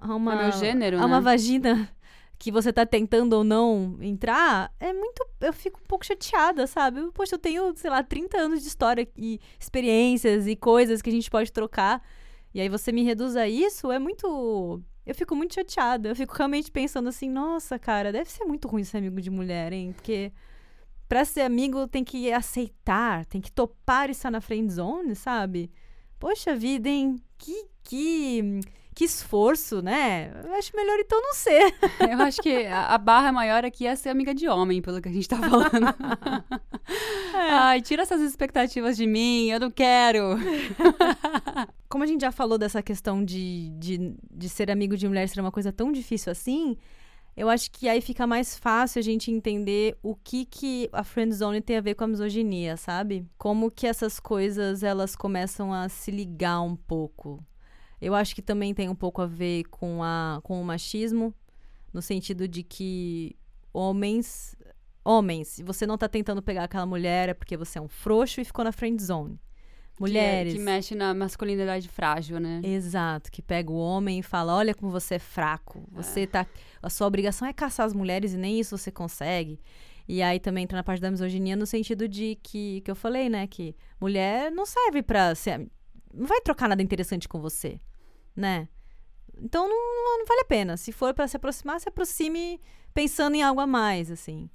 A uma, É meu gênero, a né? uma vagina que você tá tentando ou não entrar, é muito. Eu fico um pouco chateada, sabe? Poxa, eu tenho, sei lá, 30 anos de história e experiências e coisas que a gente pode trocar. E aí você me reduz a isso, é muito. Eu fico muito chateada. Eu fico realmente pensando assim, nossa, cara, deve ser muito ruim ser amigo de mulher, hein? Porque pra ser amigo tem que aceitar, tem que topar estar na friend zone, sabe? Poxa vida, hein? Que, que, que esforço, né? Eu acho melhor então não ser. *laughs* Eu acho que a a barra maior aqui é ser amiga de homem, pelo que a gente tá falando. *laughs* Ai, tira essas expectativas de mim, eu não quero. *laughs* Como a gente já falou dessa questão de, de, de ser amigo de mulher ser uma coisa tão difícil assim, eu acho que aí fica mais fácil a gente entender o que, que a friend zone tem a ver com a misoginia, sabe? Como que essas coisas elas começam a se ligar um pouco. Eu acho que também tem um pouco a ver com, a, com o machismo, no sentido de que homens. Homens, se você não tá tentando pegar aquela mulher é porque você é um frouxo e ficou na friend zone. Mulheres. Que, que mexe na masculinidade frágil, né? Exato, que pega o homem e fala: olha como você é fraco. Você tá. A sua obrigação é caçar as mulheres e nem isso você consegue. E aí também entra na parte da misoginia no sentido de que, que eu falei, né? Que mulher não serve pra ser. Não vai trocar nada interessante com você, né? Então não, não vale a pena. Se for pra se aproximar, se aproxime pensando em algo a mais, assim.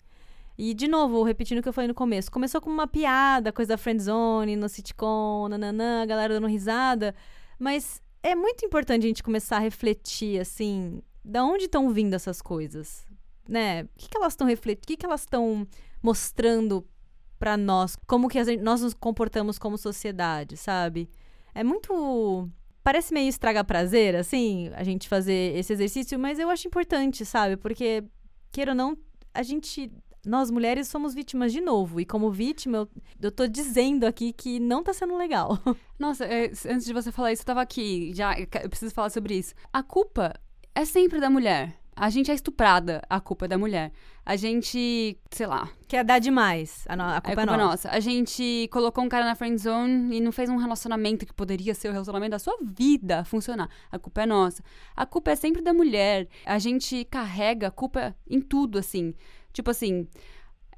E, de novo, repetindo o que eu falei no começo, começou como uma piada, coisa da friendzone, no sitcom, nananã, a galera dando risada, mas é muito importante a gente começar a refletir, assim, da onde estão vindo essas coisas, né? O que, que elas estão refletindo, o que, que elas estão mostrando para nós, como que gente, nós nos comportamos como sociedade, sabe? É muito parece meio estragar prazer, assim, a gente fazer esse exercício, mas eu acho importante, sabe? Porque, queira ou não, a gente. Nós mulheres somos vítimas de novo. E como vítima, eu, eu tô dizendo aqui que não tá sendo legal. *laughs* Nossa, é, antes de você falar isso, eu tava aqui. Já, eu preciso falar sobre isso. A culpa é sempre da mulher. A gente é estuprada, a culpa é da mulher. A gente, sei lá. Quer dar demais. A, no, a culpa é, a culpa é nossa. nossa. A gente colocou um cara na friend zone e não fez um relacionamento que poderia ser o relacionamento da sua vida funcionar. A culpa é nossa. A culpa é sempre da mulher. A gente carrega a culpa em tudo, assim. Tipo assim,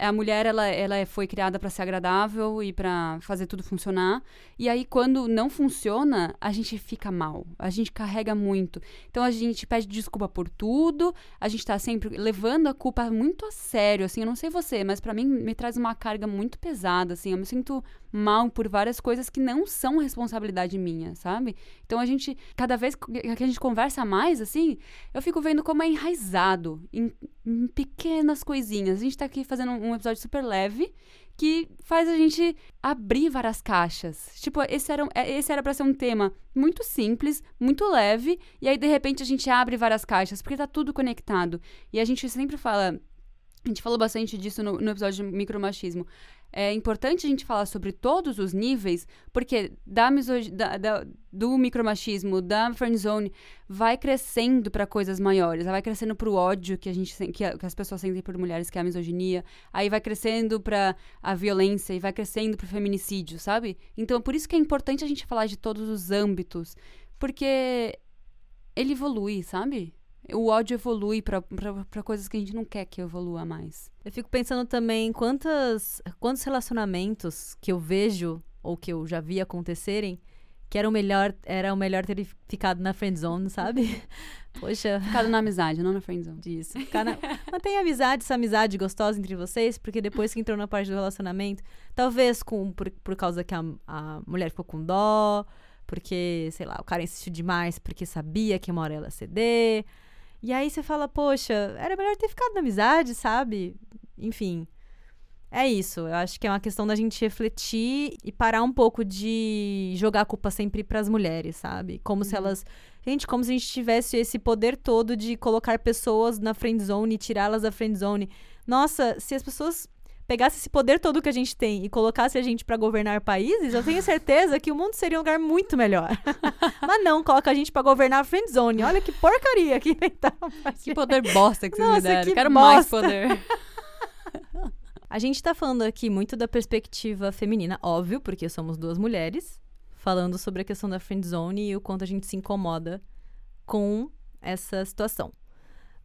a mulher ela, ela foi criada para ser agradável e para fazer tudo funcionar. E aí quando não funciona, a gente fica mal. A gente carrega muito. Então a gente pede desculpa por tudo. A gente tá sempre levando a culpa muito a sério, assim, eu não sei você, mas para mim me traz uma carga muito pesada, assim. Eu me sinto mal por várias coisas que não são responsabilidade minha, sabe? Então a gente, cada vez que a gente conversa mais, assim, eu fico vendo como é enraizado em, em pequenas coisinhas. A gente tá aqui fazendo um episódio super leve que faz a gente abrir várias caixas. Tipo, esse era, é, esse era pra ser um tema muito simples, muito leve, e aí de repente a gente abre várias caixas, porque tá tudo conectado. E a gente sempre fala. A gente falou bastante disso no, no episódio de micromachismo é importante a gente falar sobre todos os níveis, porque da, da, da do micromachismo, da friendzone, vai crescendo para coisas maiores. Vai crescendo para o ódio que a gente que, que, as pessoas sentem por mulheres, que é a misoginia. Aí vai crescendo para a violência e vai crescendo para o feminicídio, sabe? Então, por isso que é importante a gente falar de todos os âmbitos, porque ele evolui, sabe? O ódio evolui para coisas que a gente não quer que evolua mais. Eu fico pensando também quantas, quantos relacionamentos que eu vejo ou que eu já vi acontecerem que era o melhor, era o melhor ter ficado na friend zone, sabe? *laughs* Poxa. Ficado na amizade, não na friend zone. Isso. Ficar na... Mantém amizade, essa amizade gostosa entre vocês, porque depois que entrou na parte do relacionamento, talvez com, por, por causa que a, a mulher ficou com dó, porque, sei lá, o cara insistiu demais porque sabia que uma hora ela ia ceder. E aí você fala, poxa, era melhor ter ficado na amizade, sabe? Enfim. É isso. Eu acho que é uma questão da gente refletir e parar um pouco de jogar a culpa sempre para as mulheres, sabe? Como uhum. se elas. Gente, como se a gente tivesse esse poder todo de colocar pessoas na friend zone e tirá-las da friend zone. Nossa, se as pessoas pegasse esse poder todo que a gente tem e colocasse a gente para governar países, eu tenho certeza que o mundo seria um lugar muito melhor. *laughs* Mas não, coloca a gente para governar a friend zone. Olha que porcaria que *laughs* inventaram. Que poder bosta que vocês Nossa, me deram. Quero bosta. mais poder. *laughs* a gente tá falando aqui muito da perspectiva feminina, óbvio, porque somos duas mulheres, falando sobre a questão da friend zone e o quanto a gente se incomoda com essa situação.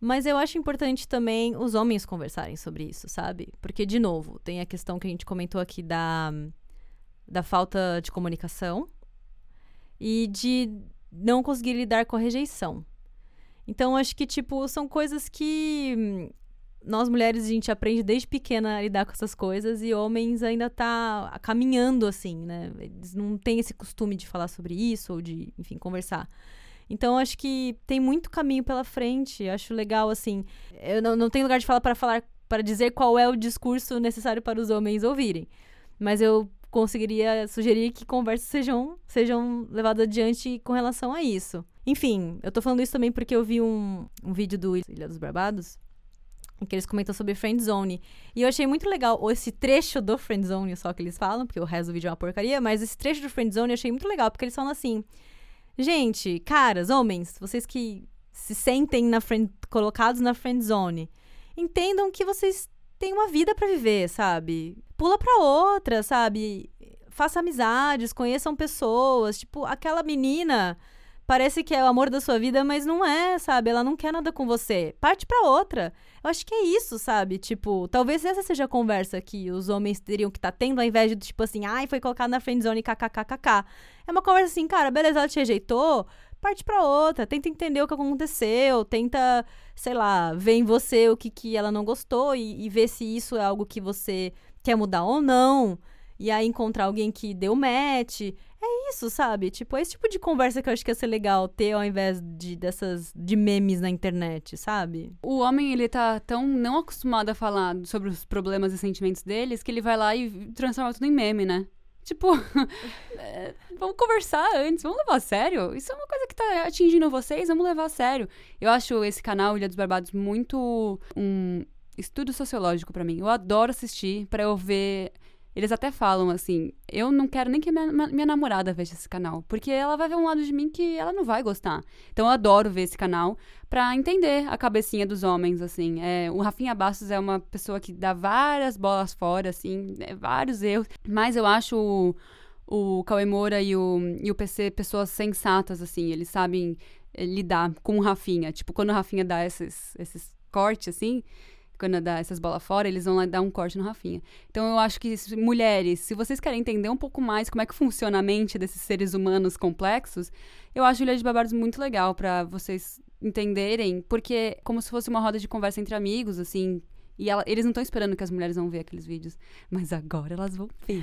Mas eu acho importante também os homens conversarem sobre isso, sabe? Porque, de novo, tem a questão que a gente comentou aqui da, da falta de comunicação e de não conseguir lidar com a rejeição. Então, acho que, tipo, são coisas que nós mulheres a gente aprende desde pequena a lidar com essas coisas e homens ainda tá caminhando assim, né? Eles não têm esse costume de falar sobre isso ou de, enfim, conversar. Então, acho que tem muito caminho pela frente. Acho legal, assim. Eu não, não tenho lugar de fala para falar, para dizer qual é o discurso necessário para os homens ouvirem. Mas eu conseguiria sugerir que conversas sejam, sejam levadas adiante com relação a isso. Enfim, eu tô falando isso também porque eu vi um, um vídeo do Ilha dos Barbados, em que eles comentam sobre Friendzone. E eu achei muito legal esse trecho do Friendzone, só que eles falam, porque o resto do vídeo é uma porcaria, mas esse trecho do Friendzone eu achei muito legal, porque eles falam assim: Gente, caras, homens, vocês que se sentem na friend, colocados na friend zone, entendam que vocês têm uma vida para viver, sabe? Pula para outra, sabe? Faça amizades, conheçam pessoas, tipo, aquela menina parece que é o amor da sua vida, mas não é, sabe? Ela não quer nada com você. Parte para outra. Eu acho que é isso, sabe? Tipo, talvez essa seja a conversa que os homens teriam que estar tá tendo, ao invés de, tipo assim, ai, foi colocado na friendzone kkkk. É uma conversa assim, cara, beleza, ela te rejeitou, parte pra outra, tenta entender o que aconteceu, tenta, sei lá, ver em você o que, que ela não gostou e, e ver se isso é algo que você quer mudar ou não. E aí encontrar alguém que deu match. Isso, sabe? Tipo, é esse tipo de conversa que eu acho que ia ser legal ter ao invés de dessas de memes na internet, sabe? O homem, ele tá tão não acostumado a falar sobre os problemas e sentimentos deles que ele vai lá e transforma tudo em meme, né? Tipo, *laughs* é, vamos conversar antes, vamos levar a sério. Isso é uma coisa que tá atingindo vocês, vamos levar a sério. Eu acho esse canal Ilha dos Barbados muito um estudo sociológico para mim. Eu adoro assistir para eu ver eles até falam assim: eu não quero nem que minha, minha namorada veja esse canal, porque ela vai ver um lado de mim que ela não vai gostar. Então eu adoro ver esse canal pra entender a cabecinha dos homens, assim. É, o Rafinha Bastos é uma pessoa que dá várias bolas fora, assim, é, vários erros, mas eu acho o, o Cauê Moura e o, e o PC pessoas sensatas, assim, eles sabem é, lidar com o Rafinha. Tipo, quando o Rafinha dá esses, esses cortes, assim quando dá essas bolas fora, eles vão lá dar um corte no Rafinha. Então eu acho que, mulheres, se vocês querem entender um pouco mais como é que funciona a mente desses seres humanos complexos, eu acho Ilha de Babados muito legal para vocês entenderem, porque é como se fosse uma roda de conversa entre amigos, assim. E ela, eles não estão esperando que as mulheres vão ver aqueles vídeos. Mas agora elas vão ver.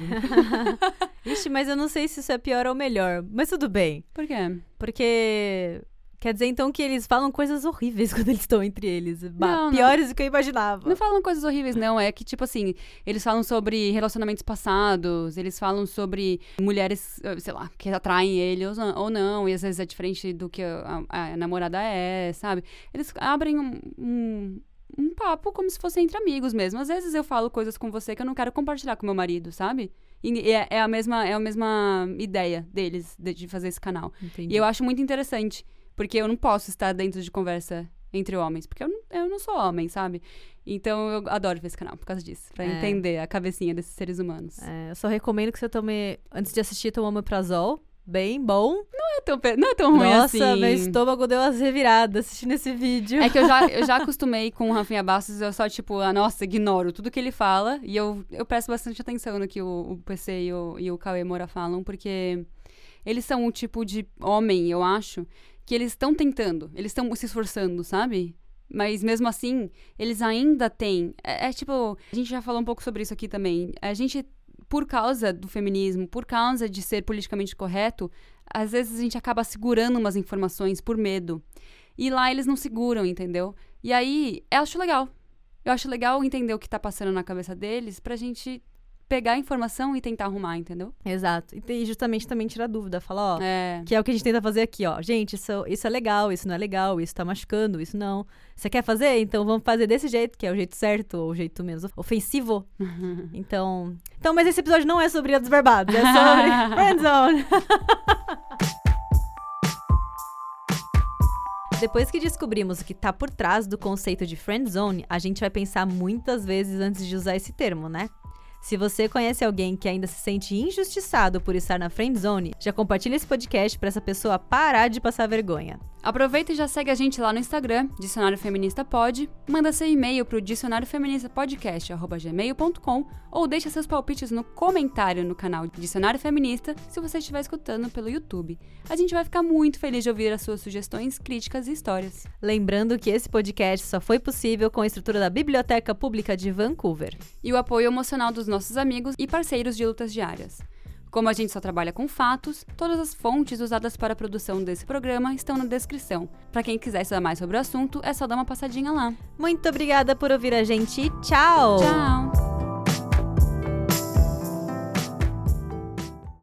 *laughs* Ixi, mas eu não sei se isso é pior ou melhor. Mas tudo bem. Por quê? Porque Quer dizer, então, que eles falam coisas horríveis *laughs* quando eles estão entre eles. Não, piores não, do que eu imaginava. Não falam coisas horríveis, não. É que, tipo assim, eles falam sobre relacionamentos passados, eles falam sobre mulheres, eh, sei lá, que atraem ele ou não, e às vezes é diferente do que a, a, a namorada é, sabe? Eles abrem um, um um papo como se fosse entre amigos mesmo. Às vezes eu falo coisas com você que eu não quero compartilhar com meu marido, sabe? E é, é a, mesma, é a mesma ideia deles de, de fazer esse canal. Entendi. E eu acho muito interessante. Porque eu não posso estar dentro de conversa entre homens, porque eu não, eu não sou homem, sabe? Então eu adoro ver esse canal por causa disso, pra é. entender a cabecinha desses seres humanos. É, eu só recomendo que você tome, antes de assistir, tome omeprazol. Bem bom. Não é tão, não é tão ruim Nossa, assim. Nossa, meu estômago deu umas reviradas assistindo esse vídeo. É que eu já, *laughs* eu já acostumei com o Rafinha Bastos, eu só, tipo, ah, nossa, ignoro tudo que ele fala. E eu, eu presto bastante atenção no que o, o PC e o, e o Cauê Moura falam, porque eles são um tipo de homem, eu acho, que eles estão tentando, eles estão se esforçando, sabe? Mas mesmo assim, eles ainda têm. É, é, tipo, a gente já falou um pouco sobre isso aqui também. A gente, por causa do feminismo, por causa de ser politicamente correto, às vezes a gente acaba segurando umas informações por medo. E lá eles não seguram, entendeu? E aí, eu acho legal. Eu acho legal entender o que tá passando na cabeça deles pra gente pegar a informação e tentar arrumar, entendeu? Exato. E justamente também tirar dúvida, falar, ó, é. que é o que a gente tenta fazer aqui, ó. Gente, isso, isso é legal, isso não é legal, isso tá machucando, isso não. Você quer fazer? Então vamos fazer desse jeito, que é o jeito certo, ou o jeito menos ofensivo. *laughs* então. Então, mas esse episódio não é sobre a desbarbados, é sobre *laughs* Friendzone. Depois que descobrimos o que tá por trás do conceito de friendzone, a gente vai pensar muitas vezes antes de usar esse termo, né? Se você conhece alguém que ainda se sente injustiçado por estar na friend zone, já compartilha esse podcast para essa pessoa parar de passar vergonha. Aproveita e já segue a gente lá no Instagram, Dicionário Feminista Pod, manda seu e-mail pro dicionário feminista podcast@gmail.com ou deixa seus palpites no comentário no canal Dicionário Feminista se você estiver escutando pelo YouTube. A gente vai ficar muito feliz de ouvir as suas sugestões, críticas e histórias. Lembrando que esse podcast só foi possível com a estrutura da Biblioteca Pública de Vancouver e o apoio emocional dos nossos amigos e parceiros de lutas diárias. Como a gente só trabalha com fatos, todas as fontes usadas para a produção desse programa estão na descrição. Para quem quiser saber mais sobre o assunto, é só dar uma passadinha lá. Muito obrigada por ouvir a gente tchau! Tchau!